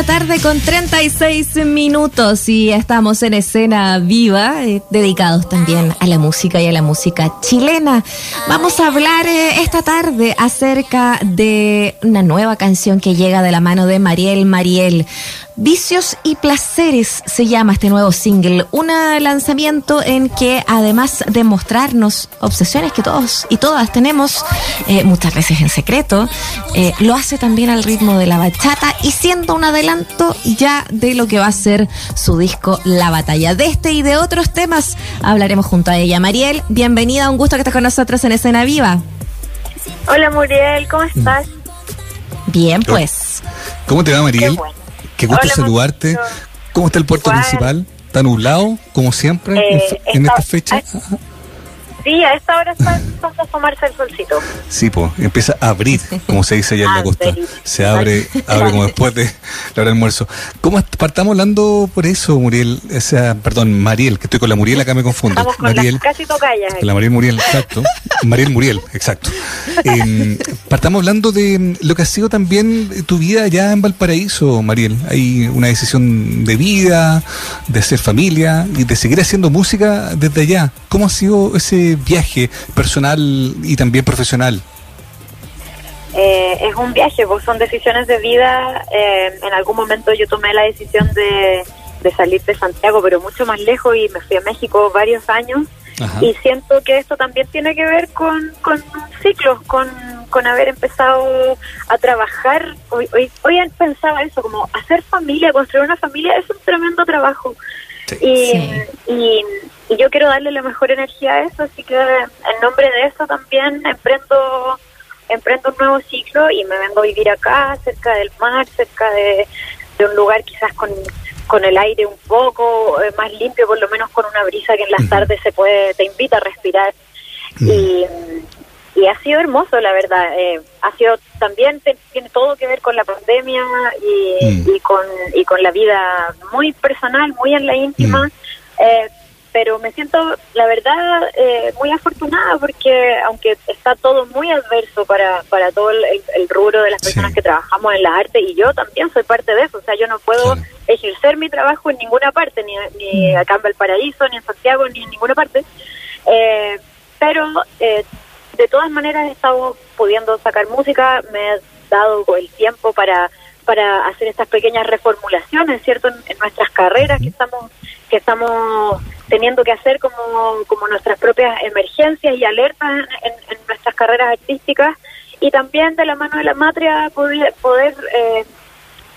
la tarde con 36 minutos y estamos en escena viva, eh, dedicados también a la música y a la música chilena. Vamos a hablar eh, esta tarde acerca de una nueva canción que llega de la mano de Mariel Mariel. Vicios y Placeres se llama este nuevo single, un lanzamiento en que además de mostrarnos obsesiones que todos y todas tenemos, eh, muchas veces en secreto, eh, lo hace también al ritmo de la bachata y siendo un adelanto ya de lo que va a ser su disco La Batalla. De este y de otros temas hablaremos junto a ella. Mariel, bienvenida, un gusto que estés con nosotros en Escena Viva. Hola Muriel, ¿cómo estás? Bien, pues. ¿Cómo te va Mariel? Qué gusto saludarte. ¿Cómo está el puerto principal? ¿Está nublado, como siempre, en, esta fecha? Sí, a esta hora está empezando a tomarse el solcito. Sí, pues empieza a abrir, como se dice allá en la costa. Se abre, abre como después de la hora del almuerzo. ¿Cómo partamos hablando por eso, Muriel? O sea, perdón, Mariel, que estoy con la Muriel, acá me confundo. Estamos con Mariel, casi tocallas. la Mariel Muriel, exacto. Mariel Muriel, exacto. Em, partamos hablando de lo que ha sido también tu vida allá en Valparaíso, Mariel. Hay una decisión de vida, de hacer familia y de seguir haciendo música desde allá. ¿Cómo ha sido ese viaje personal y también profesional? Eh, es un viaje, pues son decisiones de vida. Eh, en algún momento yo tomé la decisión de, salir de Santiago, pero mucho más lejos y me fui a México varios años. Y siento que esto también tiene que ver con, con ciclos, con, con haber empezado a trabajar. Hoy, hoy, hoy pensaba eso, como hacer familia, construir una familia es un tremendo trabajo. Y, y, yo quiero darle la mejor energía a eso, así que en nombre de eso también emprendo emprendo un nuevo ciclo y me vengo a vivir acá, cerca del mar, cerca de, un lugar quizás con, con el aire un poco eh, más limpio, por lo menos con una brisa que en las tardes se puede, te invita a respirar. Y y ha sido hermoso, la verdad. Eh, ha sido también tiene todo que ver con la pandemia y, mm. y, con y con la vida muy personal, muy en la íntima. Mm. Eh, pero me siento, la verdad, eh, muy afortunada porque aunque está todo muy adverso para, para todo el, rubro de las personas que trabajamos en la arte y yo también soy parte de eso, o sea, yo no puedo ejercer mi trabajo en ninguna parte, ni, ni mm. acá en Valparaíso, ni en Santiago, ni en ninguna parte. pero eh, de todas maneras he estado pudiendo sacar música, me he dado el tiempo para para hacer estas pequeñas reformulaciones, ¿cierto? En, nuestras carreras que estamos que estamos teniendo que hacer como, como nuestras propias emergencias y alertas en, nuestras carreras artísticas y también de la mano de la matria poder, poder eh,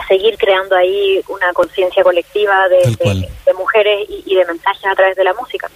seguir creando ahí una conciencia colectiva de, mujeres y de mensajes a través de la música.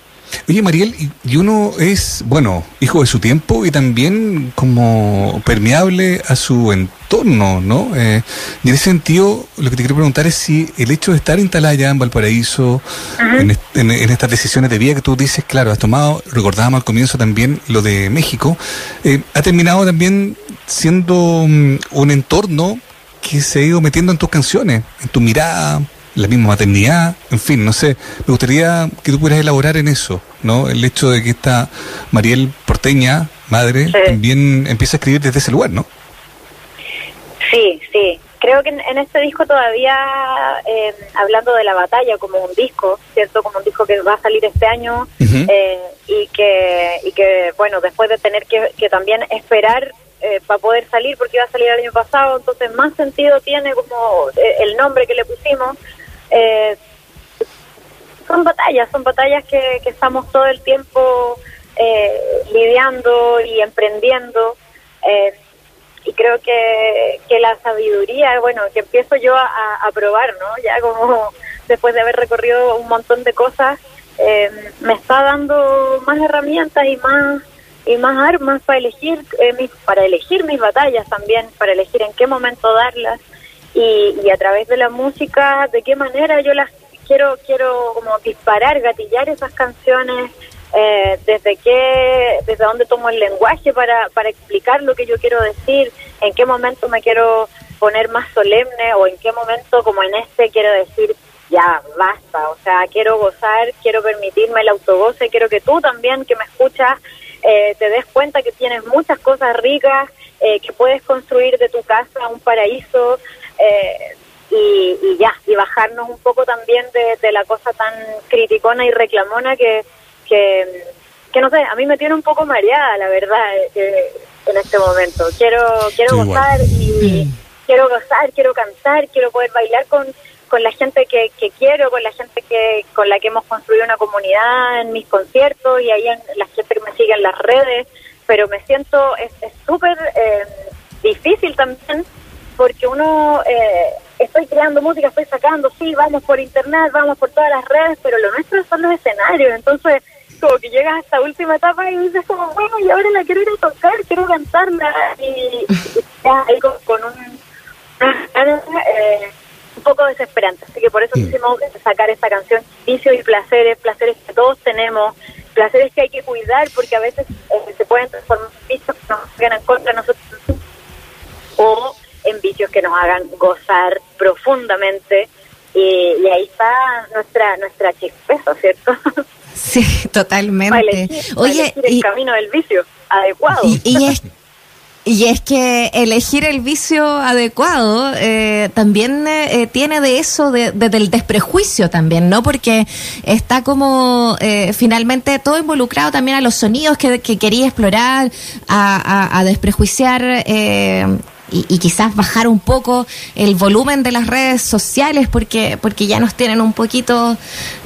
Oye, Mariel, y uno es, bueno, hijo de su tiempo y también como permeable a su entorno, ¿no? Eh, y en ese sentido, lo que te quiero preguntar es si el hecho de estar instalada ya en Valparaíso, en, estas decisiones de vida que tú dices, claro, has tomado, recordábamos al comienzo también lo de México, eh, ha terminado también siendo mm, un entorno que se ha ido metiendo en tus canciones, en tu mirada, la misma maternidad, en fin, no sé, me gustaría que tú pudieras elaborar en eso, ¿no? El hecho de que esta Mariel Porteña, madre, también empieza a escribir desde ese lugar, ¿no? Sí, sí. Creo que en, este disco todavía, eh, hablando de la batalla como un disco, ¿cierto? Como un disco que va a salir este año eh, y, que, y que, bueno, después de tener que, que también esperar eh, para poder salir porque iba a salir el año pasado, entonces más sentido tiene como el nombre que le pusimos eh, son batallas, son batallas que, estamos todo el tiempo eh, lidiando y emprendiendo. Eh, y creo que, que la sabiduría, bueno, que empiezo yo a, probar, ¿no? Ya como después de haber recorrido un montón de cosas, eh, me está dando más herramientas y más y más armas para elegir mis, para elegir mis batallas también, para elegir en qué momento darlas y, a través de la música, de qué manera yo las quiero, quiero como disparar, gatillar esas canciones, eh, desde qué, desde dónde tomo el lenguaje para, para explicar lo que yo quiero decir, en qué momento me quiero poner más solemne o en qué momento como en este quiero decir ya basta, o sea, quiero gozar, quiero permitirme el autogoce, quiero que tú también que me escuchas eh, te des cuenta que tienes muchas cosas ricas, eh, que puedes construir de tu casa un paraíso, eh, y, ya, y bajarnos un poco también de, la cosa tan criticona y reclamona que, que, no sé, a mí me tiene un poco mareada, la verdad, eh, en este momento. Quiero quiero gozar y quiero gozar, quiero cantar, quiero poder bailar con, con la gente que, que quiero, con la gente que con la que hemos construido una comunidad en mis conciertos y ahí en la gente que me sigue en las redes, pero me siento, es súper eh, difícil también porque uno, eh, estoy creando música, estoy sacando, sí, vamos por internet, vamos por todas las redes, pero lo nuestro son los escenarios, entonces como que llegas a esta última etapa y dices como, bueno, y ahora la quiero ir a tocar, quiero cantarla, y, ya ahí con, un, eh, un poco desesperante, así que por eso quisimos sacar esta canción, vicios y placeres, placeres que todos tenemos, placeres que hay que cuidar porque a veces eh, se pueden transformar en vicios que nos ganan contra nosotros. O que nos hagan gozar profundamente y, ahí está nuestra nuestra chispeza, ¿cierto? Sí, totalmente. Oye, el camino del vicio adecuado. Y, es y es que elegir el vicio adecuado eh, también eh, tiene de eso, de, del desprejuicio también, ¿no? Porque está como eh, finalmente todo involucrado también a los sonidos que, que quería explorar, a, a, a desprejuiciar y, quizás bajar un poco el volumen de las redes sociales porque porque ya nos tienen un poquito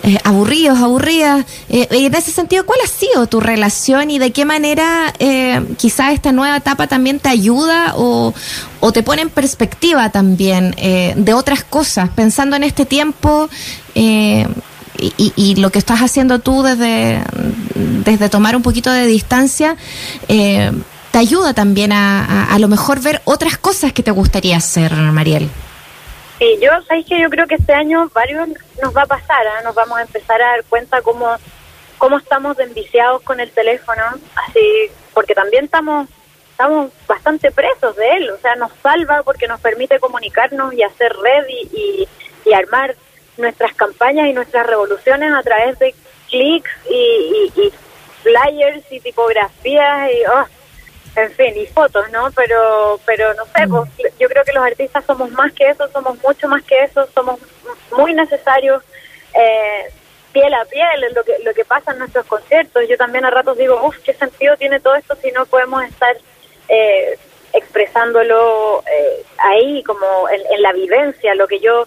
eh, aburridos, aburridas. Eh, en ese sentido, ¿cuál ha sido tu relación y de qué manera eh, quizás esta nueva etapa también te ayuda o, o te pone en perspectiva también eh, de otras cosas, pensando en este tiempo? y, y, lo que estás haciendo tú desde, desde tomar un poquito de distancia, eh, te ayuda también a, a, lo mejor ver otras cosas que te gustaría hacer, Mariel. Sí, yo, sabéis que yo creo que este año varios nos va a pasar, ¿eh? nos vamos a empezar a dar cuenta cómo, cómo estamos enviciados con el teléfono, así, porque también estamos estamos bastante presos de él, o sea, nos salva porque nos permite comunicarnos y hacer red y, y, armar nuestras campañas y nuestras revoluciones a través de clics y, y, flyers y tipografías y oh, en fin, y fotos, ¿no? Pero, pero no sé, pues, yo creo que los artistas somos más que eso, somos mucho más que eso, somos muy necesarios eh, piel a piel en lo que, lo que pasa en nuestros conciertos. Yo también a ratos digo, uff, ¿qué sentido tiene todo esto si no podemos estar eh, expresándolo eh, ahí, como en, la vivencia, lo que yo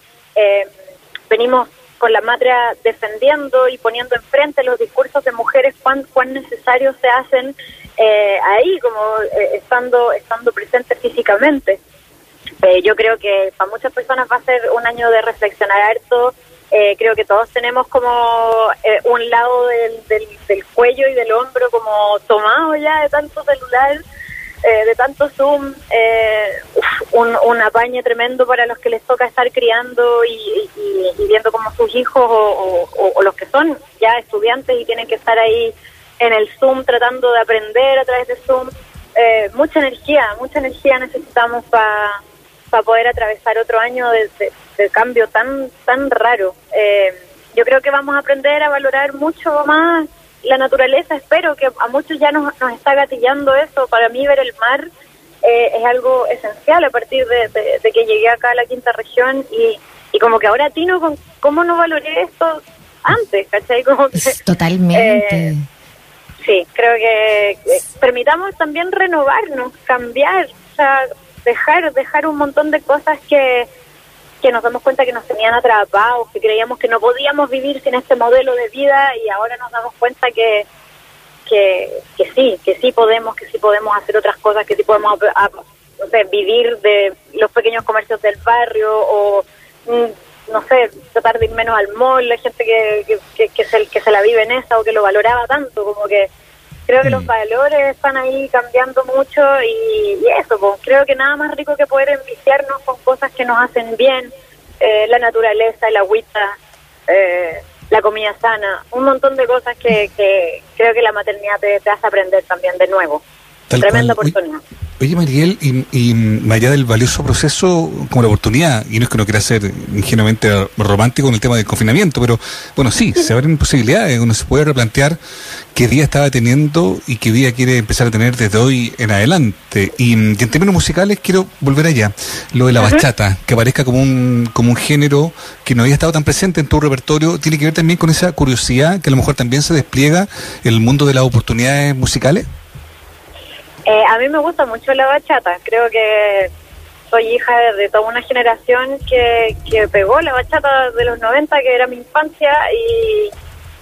venimos con la Matria defendiendo y poniendo enfrente los discursos de mujeres, cuán, cuán necesarios se hacen eh, ahí, como eh, estando, estando presente físicamente. Eh, yo creo que para muchas personas va a ser un año de reflexionar harto. creo que todos tenemos como un lado del, del, cuello y del hombro como tomado ya de tanto celular, de tanto Zoom, un, un apañe tremendo para los que les toca estar criando y, viendo como sus hijos o, los que son ya estudiantes y tienen que estar ahí en el Zoom tratando de aprender a través de Zoom. Eh, mucha energía, mucha energía necesitamos para poder atravesar otro año de, cambio tan tan raro. Eh, yo creo que vamos a aprender a valorar mucho más la naturaleza. Espero que a muchos ya nos, nos está gatillando eso. Para mí ver el mar eh, es algo esencial a partir de, que llegué acá a la quinta región y, y como que ahora Tino, ¿cómo no valoré esto antes? ¿Cachai? Como que, Totalmente. Sí, creo que permitamos también renovarnos, cambiar, o sea, dejar, dejar un montón de cosas que, que nos damos cuenta que nos tenían atrapados, que creíamos que no podíamos vivir sin este modelo de vida y ahora nos damos cuenta que, que, que sí, que sí podemos, que sí podemos hacer otras cosas, que sí podemos no sé, vivir de los pequeños comercios del barrio o mm, no sé, tratar de ir menos al mall, la gente que, que, que, se, que se la vive en esa o que lo valoraba tanto, como que creo que los mm. valores están ahí cambiando mucho y, eso, pues, creo que nada más rico que poder enviciarnos con cosas que nos hacen bien, eh, la naturaleza, el agüita, eh, la comida sana, un montón de cosas que, que creo que la maternidad te, hace aprender también de nuevo. Tremenda oportunidad. Oye, Mariel, y, y más allá del valioso proceso, como la oportunidad, y no es que uno quiera ser ingenuamente romántico en el tema del confinamiento, pero bueno, sí, se abren posibilidades, uno se puede replantear qué día estaba teniendo y qué día quiere empezar a tener desde hoy en adelante. Y, en términos musicales, quiero volver allá, lo de la bachata, que aparezca como un, como un género que no había estado tan presente en tu repertorio, tiene que ver también con esa curiosidad que a lo mejor también se despliega en el mundo de las oportunidades musicales. Eh, a mí me gusta mucho la bachata, creo que soy hija de, toda una generación que, que pegó la bachata de los 90, que era mi infancia, y,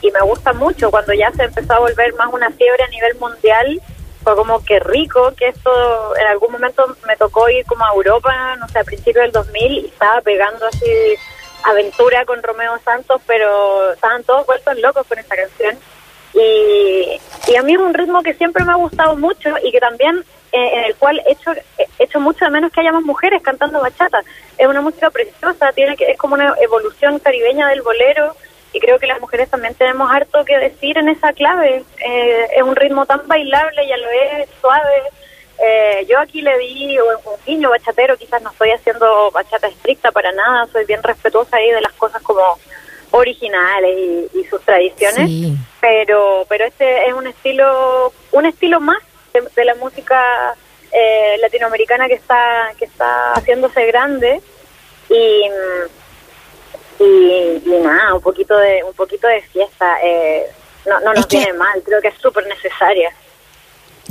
y me gusta mucho cuando ya se empezó a volver más una fiebre a nivel mundial. Fue como que rico que esto, en algún momento me tocó ir como a Europa, no sé, a principios del 2000 y estaba pegando así aventura con Romeo Santos, pero estaban todos vueltos locos con esta canción. Y, y a mí es un ritmo que siempre me ha gustado mucho y que también eh, en el cual he hecho, mucho de menos que haya más mujeres cantando bachata. Es una música preciosa, tiene que es como una evolución caribeña del bolero y creo que las mujeres también tenemos harto que decir en esa clave. Eh, es un ritmo tan bailable, ya lo es, suave. Eh, yo aquí le di un, guiño bachatero, quizás no estoy haciendo bachata estricta para nada, soy bien respetuosa ahí de las cosas como originales y, sus tradiciones, pero pero este es un estilo un estilo más de, la música eh, latinoamericana que está que está haciéndose grande. Y, y, nada un poquito de un poquito de fiesta eh, no no nos viene mal creo que es súper necesaria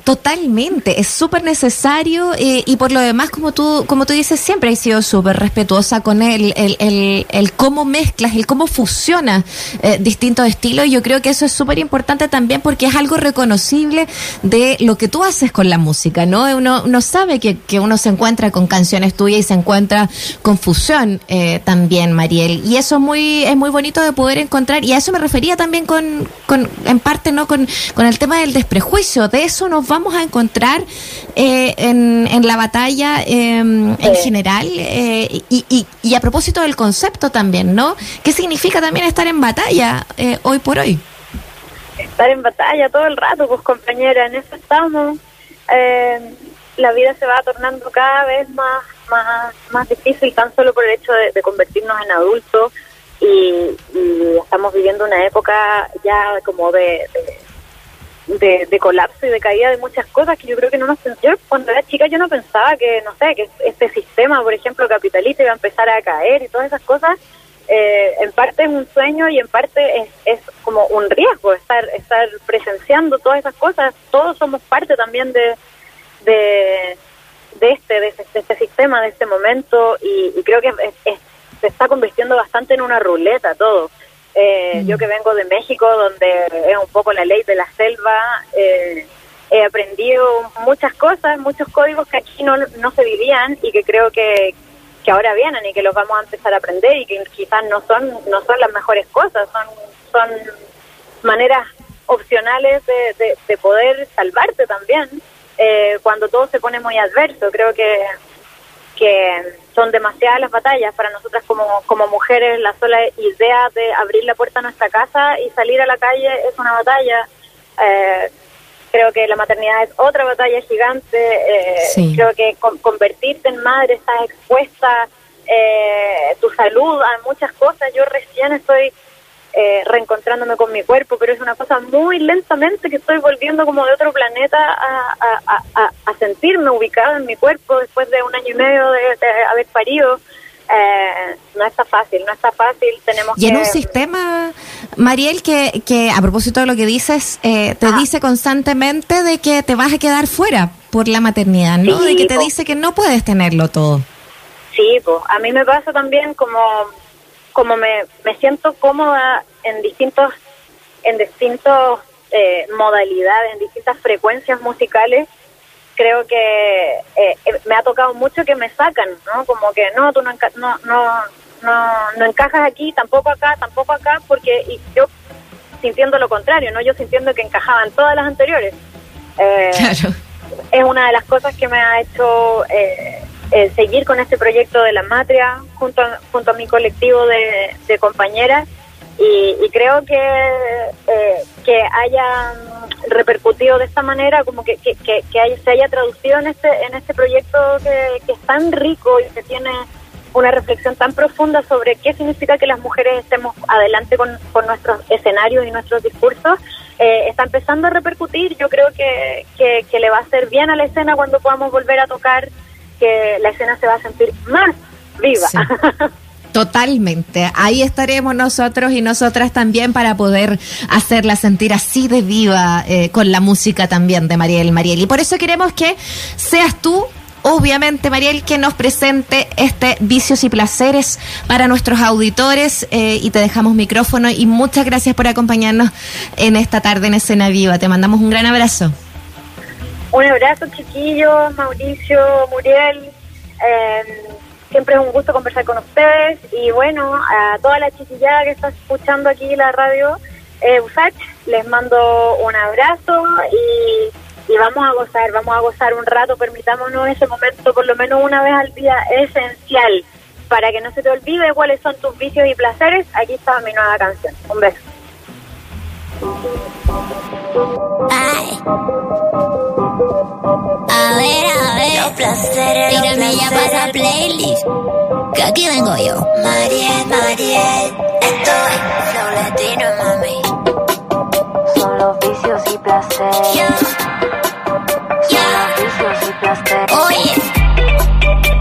Totalmente, es súper necesario eh, y por lo demás, como tú, como tú dices, siempre he sido súper respetuosa con él, el, el, el, cómo mezclas, el cómo fusiona eh, distintos estilos. Yo creo que eso es súper importante también porque es algo reconocible de lo que tú haces con la música, ¿no? Uno, uno sabe que, que uno se encuentra con canciones tuyas y se encuentra con fusión eh, también, Mariel. Y eso es muy, es muy bonito de poder encontrar y a eso me refería también con, con en parte, ¿no? Con, con el tema del desprejuicio. De eso nos vamos a encontrar eh, en, en, la batalla em, en general eh, y, y, a propósito del concepto también, ¿no? ¿Qué significa también estar en batalla eh, hoy por hoy? Estar en batalla todo el rato, pues compañera, en eso estamos. Em, la vida se va tornando cada vez más más, más difícil tan solo por el hecho de, convertirnos en adultos y, estamos viviendo una época ya como de de, de, colapso y de caída de muchas cosas que yo creo que no nos yo cuando era chica yo no pensaba que no sé que este sistema por ejemplo capitalista iba a empezar a caer y todas esas cosas. Eh, en parte es un sueño y en parte es, es como un riesgo estar estar presenciando todas esas cosas. Todos somos parte también de de, de este de este, este sistema de este momento y, creo que se está convirtiendo bastante en una ruleta todo eh, mm. Yo que vengo de México, donde es un poco la ley de la selva, eh, he aprendido muchas cosas, muchos códigos que aquí no, no se vivían y que creo que, que ahora vienen y que los vamos a empezar a aprender y que quizás no son no son las mejores cosas, son, son maneras opcionales de, de, poder salvarte también eh, cuando todo se pone muy adverso. Creo que, que son demasiadas las batallas para nosotras como, como mujeres. La sola idea de abrir la puerta a nuestra casa y salir a la calle es una batalla. Eh, creo que la maternidad es otra batalla gigante. Eh, creo que convertirte en madre estás expuesta, eh, tu salud a muchas cosas. Yo recién estoy eh, reencontrándome con mi cuerpo, pero es una cosa muy lentamente que estoy volviendo como de otro planeta a, a, sentirme ubicada en mi cuerpo después de un año y medio de, haber parido. Eh, no está fácil, no está fácil. Tenemos y en un sistema, Mariel, que, que a propósito de lo que dices, eh, te dice constantemente de que te vas a quedar fuera por la maternidad, ¿no? de que te dice que no puedes tenerlo todo. Sí, pues a mí me pasa también como como me, me siento cómoda en distintos en distintos eh, modalidades, en distintas frecuencias musicales, creo que eh, eh, me ha tocado mucho que me sacan, ¿no? Como que no, tú no, no, no, no, no encajas aquí, tampoco acá, tampoco acá, porque y yo sintiendo lo contrario, ¿no? Yo sintiendo que encajaban todas las anteriores. claro. Es una de las cosas que me ha hecho eh, eh, seguir con este proyecto de la matria junto a, junto a mi colectivo de, compañeras y, creo que, eh, que haya repercutido de esta manera, como que, que, que, se haya traducido en este, en este proyecto que, que es tan rico y que tiene una reflexión tan profunda sobre qué significa que las mujeres estemos adelante con, con nuestros escenarios y nuestros discursos, eh, está empezando a repercutir. Yo creo que, que, le va a hacer bien a la escena cuando podamos volver a tocar, que la escena se va a sentir más viva. Totalmente. Ahí estaremos nosotros y nosotras también para poder hacerla sentir así de viva eh, con la música también de Mariel Mariel. Y por eso queremos que seas tú obviamente, Mariel, que nos presente este Vicios y Placeres para nuestros auditores eh, y te dejamos micrófono y muchas gracias por acompañarnos en esta tarde en Escena Viva. Te mandamos un gran abrazo. Un abrazo, chiquillos, Mauricio, Muriel. Em, siempre es un gusto conversar con ustedes y bueno, a toda la chiquillada que está escuchando aquí la radio eh, USACH, les mando un abrazo y y vamos a gozar, vamos a gozar un rato, permitámonos ese momento por lo menos una vez al día esencial para que no se te olvide cuáles son tus vicios y placeres. Aquí está mi nueva canción. Un beso. Ay. A ver, a ver, los placeres, Tírame ya para playlist, que aquí vengo yo. Mariel, Mariel, estoy flow latino, mami. Son los vicios y placeres. Oye,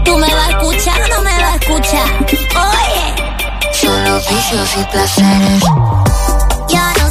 ¿tú me vas a escuchar o no me vas a escuchar? Oye, son los vicios y placeres. Ya no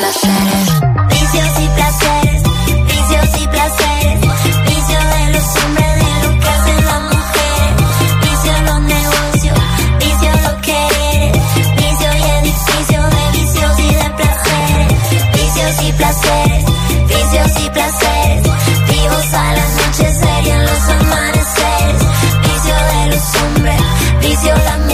vicio las